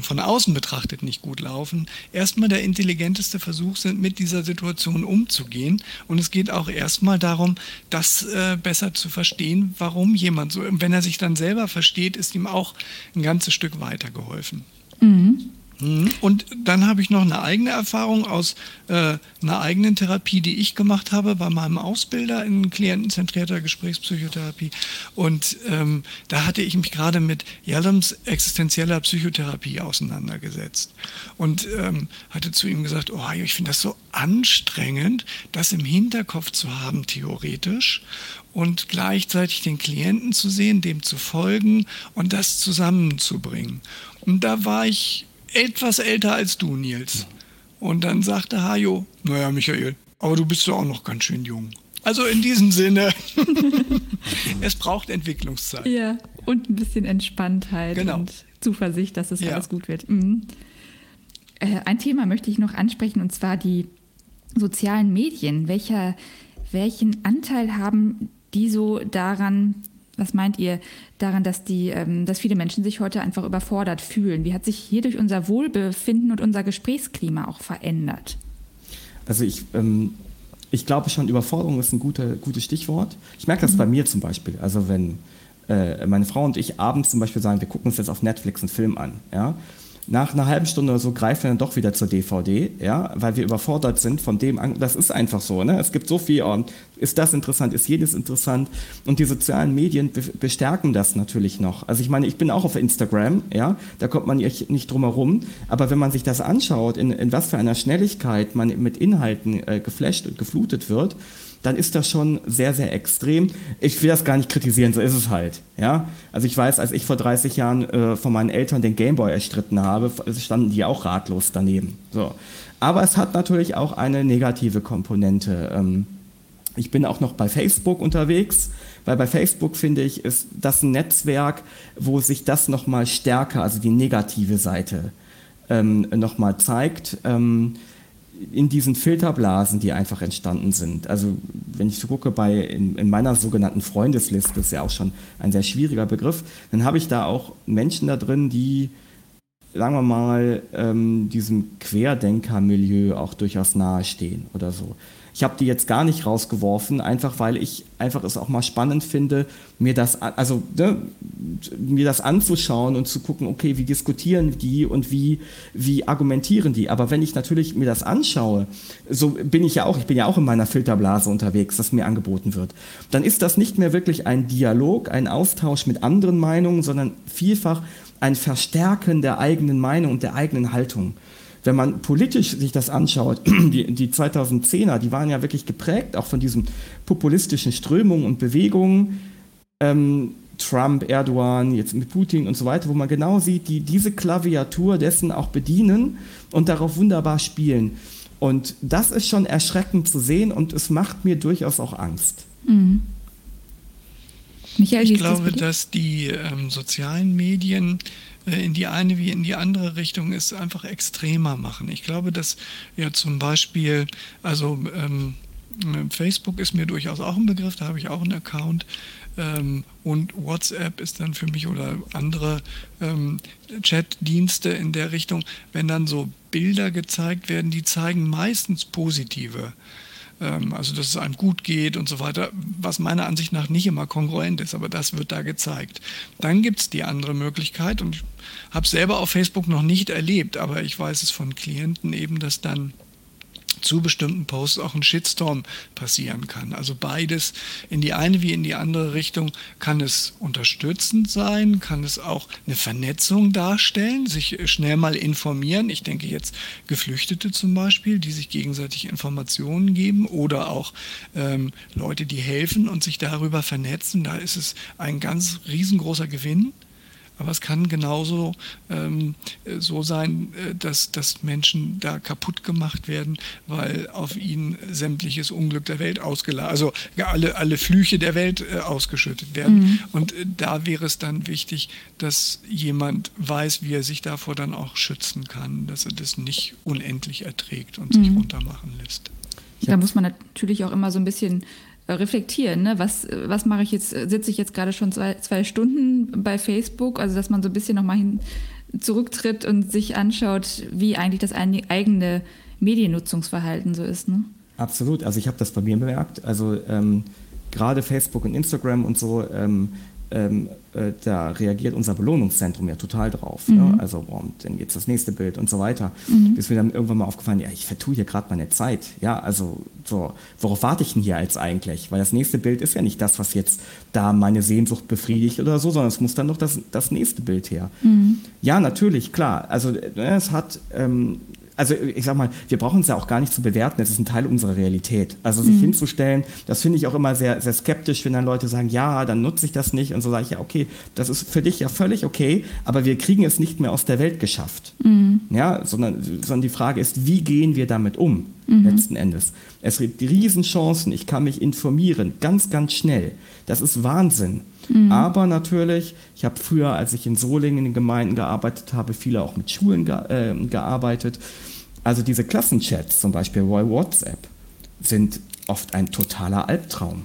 von außen betrachtet nicht gut laufen, erstmal der intelligenteste Versuch sind, mit dieser Situation umzugehen. Und es geht auch erstmal darum, das äh, besser zu verstehen, warum jemand so, wenn er sich dann selber versteht, ist ihm auch ein ganzes Stück weitergeholfen. Mhm. Mhm. Und dann habe ich noch eine eigene Erfahrung aus äh, einer eigenen Therapie, die ich gemacht habe bei meinem Ausbilder in klientenzentrierter Gesprächspsychotherapie. Und ähm, da hatte ich mich gerade mit Yellams existenzieller Psychotherapie auseinandergesetzt und ähm, hatte zu ihm gesagt, oh, ich finde das so anstrengend, das im Hinterkopf zu haben, theoretisch und gleichzeitig den Klienten zu sehen, dem zu folgen und das zusammenzubringen. Und da war ich etwas älter als du, Nils. Und dann sagte Hajo, naja, Michael, aber du bist doch auch noch ganz schön jung. Also in diesem Sinne, es braucht Entwicklungszeit. Ja, und ein bisschen Entspanntheit genau. und Zuversicht, dass es ja. alles gut wird. Mhm. Äh, ein Thema möchte ich noch ansprechen, und zwar die sozialen Medien. Welcher, welchen Anteil haben die so daran, was meint ihr daran, dass, die, ähm, dass viele Menschen sich heute einfach überfordert fühlen? Wie hat sich hier durch unser Wohlbefinden und unser Gesprächsklima auch verändert? Also ich, ähm, ich glaube schon, Überforderung ist ein guter, gutes Stichwort. Ich merke das mhm. bei mir zum Beispiel. Also wenn äh, meine Frau und ich abends zum Beispiel sagen, wir gucken uns jetzt auf Netflix einen Film an, ja, nach einer halben Stunde oder so greifen wir dann doch wieder zur DVD, ja, weil wir überfordert sind von dem, das ist einfach so, ne? Es gibt so viel, oh, ist das interessant, ist jedes interessant und die sozialen Medien bestärken das natürlich noch. Also ich meine, ich bin auch auf Instagram, ja, da kommt man nicht drum herum, aber wenn man sich das anschaut, in, in was für einer Schnelligkeit man mit Inhalten äh, geflasht und geflutet wird, dann ist das schon sehr, sehr extrem. Ich will das gar nicht kritisieren, so ist es halt. Ja? Also ich weiß, als ich vor 30 Jahren äh, von meinen Eltern den Gameboy erstritten habe, standen die auch ratlos daneben. So. Aber es hat natürlich auch eine negative Komponente. Ähm, ich bin auch noch bei Facebook unterwegs, weil bei Facebook finde ich, ist das ein Netzwerk, wo sich das nochmal stärker, also die negative Seite, ähm, nochmal zeigt. Ähm, in diesen Filterblasen, die einfach entstanden sind. Also wenn ich so gucke bei in, in, meiner sogenannten Freundesliste, ist ja auch schon ein sehr schwieriger Begriff, dann habe ich da auch Menschen da drin, die, sagen wir mal, ähm, diesem Querdenker-Milieu auch durchaus nahestehen oder so. Ich habe die jetzt gar nicht rausgeworfen, einfach weil ich einfach es auch mal spannend finde, mir das, also ne, mir das anzuschauen und zu gucken, okay, wie diskutieren die und wie, wie argumentieren die. Aber wenn ich natürlich mir das anschaue, so bin ich ja auch, ich bin ja auch in meiner Filterblase unterwegs, das mir angeboten wird, dann ist das nicht mehr wirklich ein Dialog, ein Austausch mit anderen Meinungen, sondern vielfach ein Verstärken der eigenen Meinung und der eigenen Haltung wenn man politisch sich das anschaut, die, die 2010er, die waren ja wirklich geprägt auch von diesen populistischen Strömungen und Bewegungen. Ähm, Trump, Erdogan, jetzt mit Putin und so weiter, wo man genau sieht, die diese Klaviatur dessen auch bedienen und darauf wunderbar spielen. Und das ist schon erschreckend zu sehen und es macht mir durchaus auch Angst. Mhm. Michael, ich glaube, das dass die ähm, sozialen Medien in die eine wie in die andere Richtung es einfach extremer machen. Ich glaube, dass ja zum Beispiel, also ähm, Facebook ist mir durchaus auch ein Begriff, da habe ich auch einen Account. Ähm, und WhatsApp ist dann für mich oder andere ähm, Chatdienste in der Richtung, wenn dann so Bilder gezeigt werden, die zeigen meistens positive ähm, also dass es einem gut geht und so weiter, was meiner Ansicht nach nicht immer kongruent ist, aber das wird da gezeigt. Dann gibt es die andere Möglichkeit und ich habe selber auf Facebook noch nicht erlebt, aber ich weiß es von Klienten eben, dass dann zu bestimmten Posts auch ein Shitstorm passieren kann. Also beides in die eine wie in die andere Richtung kann es unterstützend sein, kann es auch eine Vernetzung darstellen, sich schnell mal informieren. Ich denke jetzt Geflüchtete zum Beispiel, die sich gegenseitig Informationen geben oder auch ähm, Leute, die helfen und sich darüber vernetzen. Da ist es ein ganz riesengroßer Gewinn. Aber es kann genauso ähm, so sein, äh, dass, dass Menschen da kaputt gemacht werden, weil auf ihnen sämtliches Unglück der Welt ausgeladen, also alle, alle Flüche der Welt äh, ausgeschüttet werden. Mhm. Und äh, da wäre es dann wichtig, dass jemand weiß, wie er sich davor dann auch schützen kann, dass er das nicht unendlich erträgt und mhm. sich runtermachen lässt. Da muss man natürlich auch immer so ein bisschen reflektieren. Ne? Was, was mache ich jetzt? Sitze ich jetzt gerade schon zwei, zwei Stunden bei Facebook? Also, dass man so ein bisschen nochmal hin zurücktritt und sich anschaut, wie eigentlich das eigene Mediennutzungsverhalten so ist. Ne? Absolut. Also, ich habe das bei mir bemerkt. Also, ähm, gerade Facebook und Instagram und so. Ähm, ähm, äh, da reagiert unser Belohnungszentrum ja total drauf. Ne? Mhm. Ne? Also, boah, dann geht's das nächste Bild und so weiter. Mhm. Bis mir dann irgendwann mal aufgefallen, ja, ich vertue hier gerade meine Zeit. Ja, also, so, worauf warte ich denn hier jetzt eigentlich? Weil das nächste Bild ist ja nicht das, was jetzt da meine Sehnsucht befriedigt oder so, sondern es muss dann noch das, das nächste Bild her. Mhm. Ja, natürlich, klar. Also, ne, es hat, ähm, also ich sag mal, wir brauchen es ja auch gar nicht zu bewerten, es ist ein Teil unserer Realität. Also sich mhm. hinzustellen, das finde ich auch immer sehr, sehr skeptisch, wenn dann Leute sagen, ja, dann nutze ich das nicht und so sage ich, ja, okay, das ist für dich ja völlig okay, aber wir kriegen es nicht mehr aus der Welt geschafft. Mhm. Ja, sondern, sondern die Frage ist, wie gehen wir damit um, mhm. letzten Endes. Es gibt Riesenchancen, ich kann mich informieren, ganz, ganz schnell. Das ist Wahnsinn. Mhm. Aber natürlich, ich habe früher, als ich in Solingen in den Gemeinden gearbeitet habe, viele auch mit Schulen ge äh, gearbeitet. Also diese Klassenchats, zum Beispiel bei WhatsApp, sind oft ein totaler Albtraum.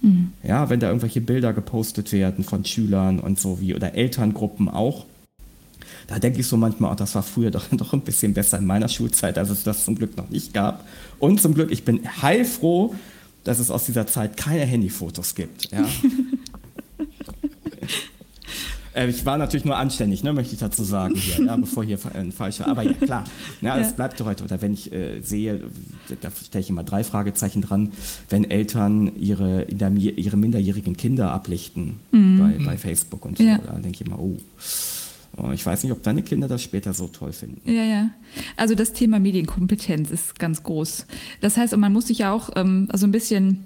Mhm. Ja, wenn da irgendwelche Bilder gepostet werden von Schülern und so wie oder Elterngruppen auch. Da denke ich so manchmal, oh, das war früher doch, doch ein bisschen besser in meiner Schulzeit, als es das zum Glück noch nicht gab. Und zum Glück, ich bin heilfroh, dass es aus dieser Zeit keine Handyfotos gibt. Ja. Äh, ich war natürlich nur anständig, ne, möchte ich dazu sagen, hier, ja, bevor hier ein falscher. Aber ja, klar, ja, es bleibt doch heute. Oder wenn ich äh, sehe, da stelle ich immer drei Fragezeichen dran, wenn Eltern ihre, ihre minderjährigen Kinder ablichten mhm. bei, bei Facebook und so, ja. da denke ich immer, oh. oh. Ich weiß nicht, ob deine Kinder das später so toll finden. Ja, ja. Also das Thema Medienkompetenz ist ganz groß. Das heißt, man muss sich ja auch ähm, so ein bisschen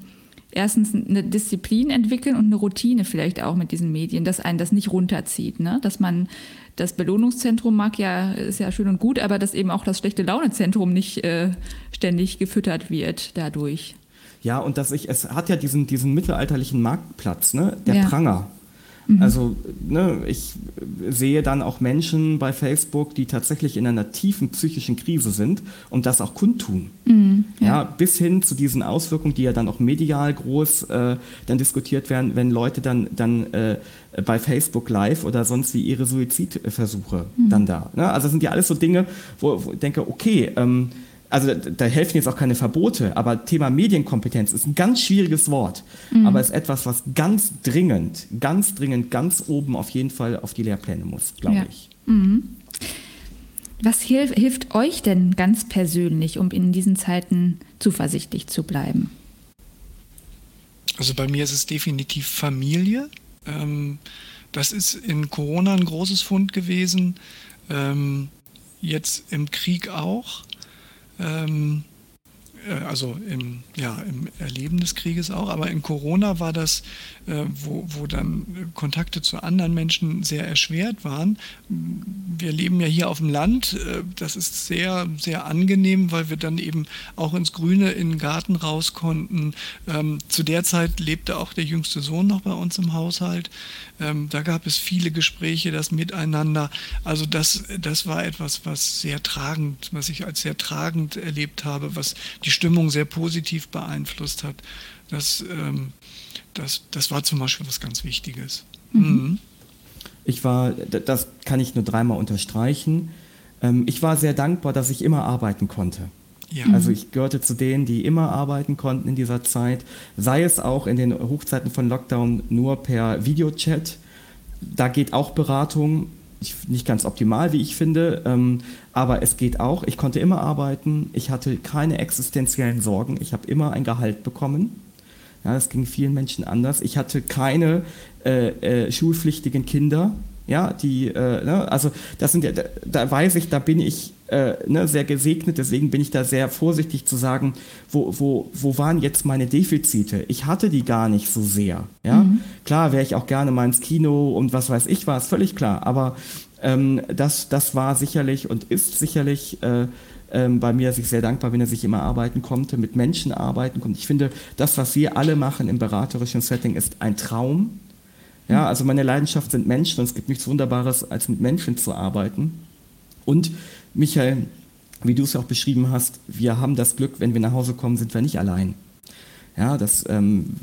erstens eine Disziplin entwickeln und eine Routine vielleicht auch mit diesen Medien, dass einen das nicht runterzieht, ne? dass man das Belohnungszentrum mag ja, ist ja schön und gut, aber dass eben auch das schlechte Launezentrum nicht äh, ständig gefüttert wird dadurch. Ja, und dass ich, es hat ja diesen, diesen mittelalterlichen Marktplatz, ne? der ja. Pranger. Mhm. Also ne, ich sehe dann auch Menschen bei Facebook, die tatsächlich in einer tiefen psychischen Krise sind und das auch kundtun. Mhm, ja. ja. bis hin zu diesen Auswirkungen, die ja dann auch medial groß äh, dann diskutiert werden, wenn Leute dann, dann äh, bei Facebook Live oder sonst wie ihre Suizidversuche mhm. dann da. Ne? Also das sind ja alles so Dinge, wo, wo ich denke, okay, ähm, also da helfen jetzt auch keine Verbote, aber Thema Medienkompetenz ist ein ganz schwieriges Wort, mhm. aber ist etwas, was ganz dringend, ganz dringend, ganz oben auf jeden Fall auf die Lehrpläne muss, glaube ja. ich. Mhm. Was hilf, hilft euch denn ganz persönlich, um in diesen Zeiten zuversichtlich zu bleiben? Also bei mir ist es definitiv Familie. Ähm, das ist in Corona ein großes Fund gewesen. Ähm, jetzt im Krieg auch. Ähm, äh, also im, ja, im Erleben des Krieges auch, aber in Corona war das, äh, wo, wo dann Kontakte zu anderen Menschen sehr erschwert waren. Wir leben ja hier auf dem Land, äh, das ist sehr, sehr angenehm, weil wir dann eben auch ins Grüne, in den Garten raus konnten. Ähm, zu der Zeit lebte auch der jüngste Sohn noch bei uns im Haushalt. Ähm, da gab es viele Gespräche, das Miteinander. Also das, das war etwas, was sehr tragend, was ich als sehr tragend erlebt habe, was die Stimmung sehr positiv beeinflusst hat. Das, ähm, das, das war zum Beispiel was ganz Wichtiges. Mhm. Mhm. Ich war, das kann ich nur dreimal unterstreichen. Ähm, ich war sehr dankbar, dass ich immer arbeiten konnte. Ja. Also ich gehörte zu denen, die immer arbeiten konnten in dieser Zeit, sei es auch in den Hochzeiten von Lockdown nur per Videochat. Da geht auch Beratung, nicht ganz optimal, wie ich finde, ähm, aber es geht auch. Ich konnte immer arbeiten, ich hatte keine existenziellen Sorgen, ich habe immer ein Gehalt bekommen. Ja, das ging vielen Menschen anders. Ich hatte keine äh, äh, schulpflichtigen Kinder, ja, die, äh, ne, also das sind ja, da, da, weiß ich, da bin ich äh, ne, sehr gesegnet, deswegen bin ich da sehr vorsichtig zu sagen, wo, wo, wo waren jetzt meine Defizite? Ich hatte die gar nicht so sehr. Ja? Mhm. Klar wäre ich auch gerne mal ins Kino und was weiß ich was, völlig klar, aber ähm, das, das war sicherlich und ist sicherlich äh, ähm, bei mir, dass ich sehr dankbar bin, dass ich immer arbeiten konnte, mit Menschen arbeiten konnte. Ich finde, das, was wir alle machen im beraterischen Setting, ist ein Traum. Ja, also meine Leidenschaft sind Menschen und es gibt nichts Wunderbares, als mit Menschen zu arbeiten. Und Michael, wie du es auch beschrieben hast, wir haben das Glück, wenn wir nach Hause kommen, sind wir nicht allein. Ja, das, ähm,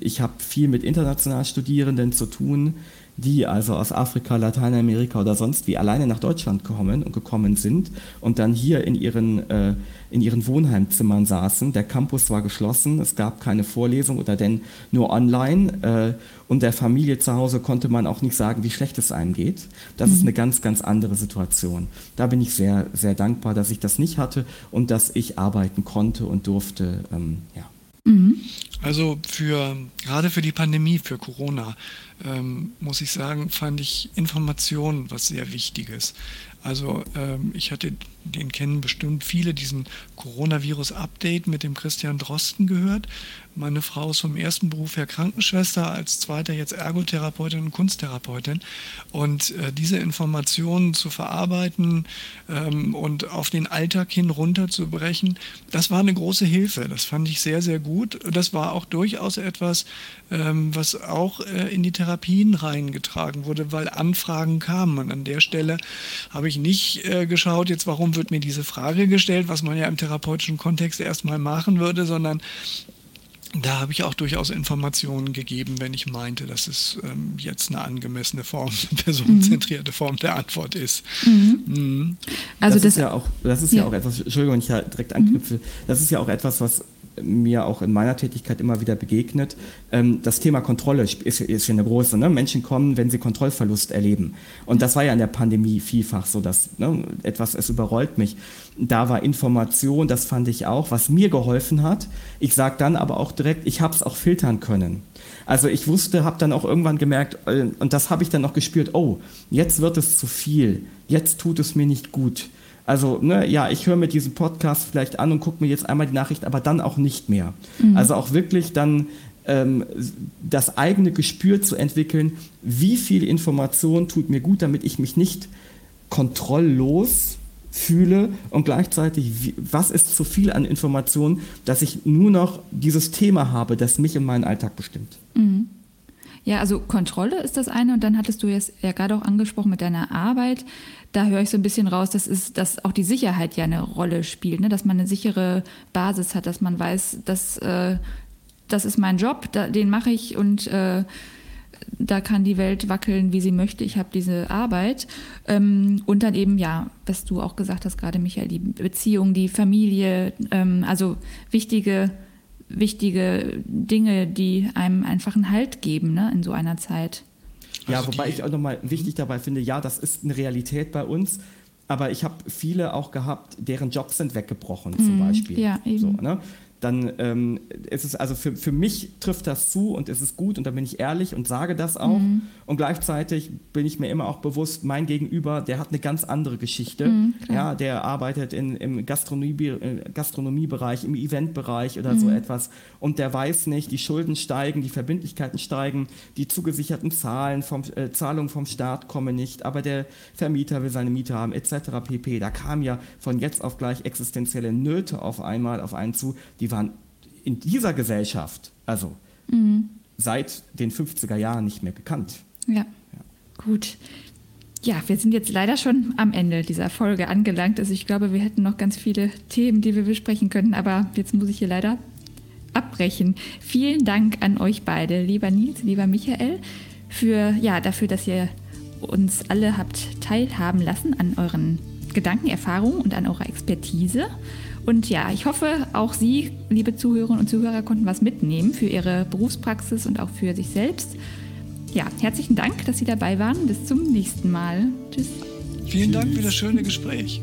ich habe viel mit internationalen Studierenden zu tun, die also aus Afrika, Lateinamerika oder sonst wie alleine nach Deutschland kommen und gekommen sind und dann hier in ihren, äh, in ihren Wohnheimzimmern saßen. Der Campus war geschlossen, es gab keine Vorlesung oder denn nur online. Äh, und der Familie zu Hause konnte man auch nicht sagen, wie schlecht es einem geht. Das mhm. ist eine ganz, ganz andere Situation. Da bin ich sehr, sehr dankbar, dass ich das nicht hatte und dass ich arbeiten konnte und durfte. Ähm, ja. Mhm. Also für gerade für die Pandemie, für Corona, ähm, muss ich sagen, fand ich Information was sehr Wichtiges. Also ähm, ich hatte, den kennen bestimmt viele, diesen Coronavirus-Update mit dem Christian Drosten gehört. Meine Frau ist vom ersten Beruf her Krankenschwester, als zweiter jetzt Ergotherapeutin und Kunsttherapeutin. Und äh, diese Informationen zu verarbeiten ähm, und auf den Alltag hin runterzubrechen, das war eine große Hilfe. Das fand ich sehr, sehr gut. Das war auch durchaus etwas, ähm, was auch äh, in die Therapien reingetragen wurde, weil Anfragen kamen. Und an der Stelle habe ich nicht äh, geschaut, jetzt warum wird mir diese Frage gestellt, was man ja im therapeutischen Kontext erstmal machen würde, sondern da habe ich auch durchaus Informationen gegeben, wenn ich meinte, dass es ähm, jetzt eine angemessene Form, eine personenzentrierte Form der Antwort ist. Mhm. Mhm. Also das, das, ist ja auch, das ist ja, ja auch etwas, Entschuldigung, ich direkt anknüpfe, mhm. das ist ja auch etwas, was mir auch in meiner Tätigkeit immer wieder begegnet. Ähm, das Thema Kontrolle ist, ist eine große. Ne? Menschen kommen, wenn sie Kontrollverlust erleben. Und das war ja in der Pandemie vielfach so, dass ne, etwas, es überrollt mich. Da war Information, das fand ich auch, was mir geholfen hat. Ich sage dann aber auch direkt, ich habe es auch filtern können. Also ich wusste, habe dann auch irgendwann gemerkt, äh, und das habe ich dann auch gespürt, oh, jetzt wird es zu viel, jetzt tut es mir nicht gut also, ne, ja, ich höre mir diesen Podcast vielleicht an und gucke mir jetzt einmal die Nachricht, aber dann auch nicht mehr. Mhm. Also auch wirklich dann ähm, das eigene Gespür zu entwickeln, wie viel Information tut mir gut, damit ich mich nicht kontrolllos fühle und gleichzeitig, was ist zu viel an Informationen, dass ich nur noch dieses Thema habe, das mich in meinen Alltag bestimmt. Mhm. Ja, also Kontrolle ist das eine und dann hattest du jetzt ja gerade auch angesprochen mit deiner Arbeit. Da höre ich so ein bisschen raus, dass, ist, dass auch die Sicherheit ja eine Rolle spielt, ne? dass man eine sichere Basis hat, dass man weiß, dass äh, das ist mein Job, da, den mache ich und äh, da kann die Welt wackeln, wie sie möchte, ich habe diese Arbeit. Ähm, und dann eben, ja, was du auch gesagt hast gerade, Michael, die Beziehung, die Familie, ähm, also wichtige, wichtige Dinge, die einem einfach einen Halt geben ne, in so einer Zeit. Ja, also wobei ich auch nochmal wichtig dabei finde, ja, das ist eine Realität bei uns, aber ich habe viele auch gehabt, deren Jobs sind weggebrochen zum mhm, Beispiel. Ja, eben. So, ne? Dann ähm, ist es also für, für mich trifft das zu und es ist gut und da bin ich ehrlich und sage das auch. Mhm. Und gleichzeitig bin ich mir immer auch bewusst, mein Gegenüber, der hat eine ganz andere Geschichte. Mhm, ja, der arbeitet in, im Gastronomie, äh, Gastronomiebereich, im Eventbereich oder mhm. so etwas und der weiß nicht, die Schulden steigen, die Verbindlichkeiten steigen, die zugesicherten Zahlen vom, äh, Zahlungen vom Staat kommen nicht, aber der Vermieter will seine Miete haben, etc. pp. Da kam ja von jetzt auf gleich existenzielle Nöte auf einmal auf einen zu, die die waren in dieser Gesellschaft, also mhm. seit den 50er Jahren nicht mehr gekannt. Ja. ja. Gut. Ja, wir sind jetzt leider schon am Ende dieser Folge angelangt. Also ich glaube, wir hätten noch ganz viele Themen, die wir besprechen könnten, aber jetzt muss ich hier leider abbrechen. Vielen Dank an euch beide, lieber Nils, lieber Michael, für ja, dafür, dass ihr uns alle habt teilhaben lassen an euren Gedanken, Erfahrungen und an eurer Expertise. Und ja, ich hoffe, auch Sie, liebe Zuhörerinnen und Zuhörer, konnten was mitnehmen für Ihre Berufspraxis und auch für sich selbst. Ja, herzlichen Dank, dass Sie dabei waren. Bis zum nächsten Mal. Tschüss. Vielen Dank für das schöne Gespräch.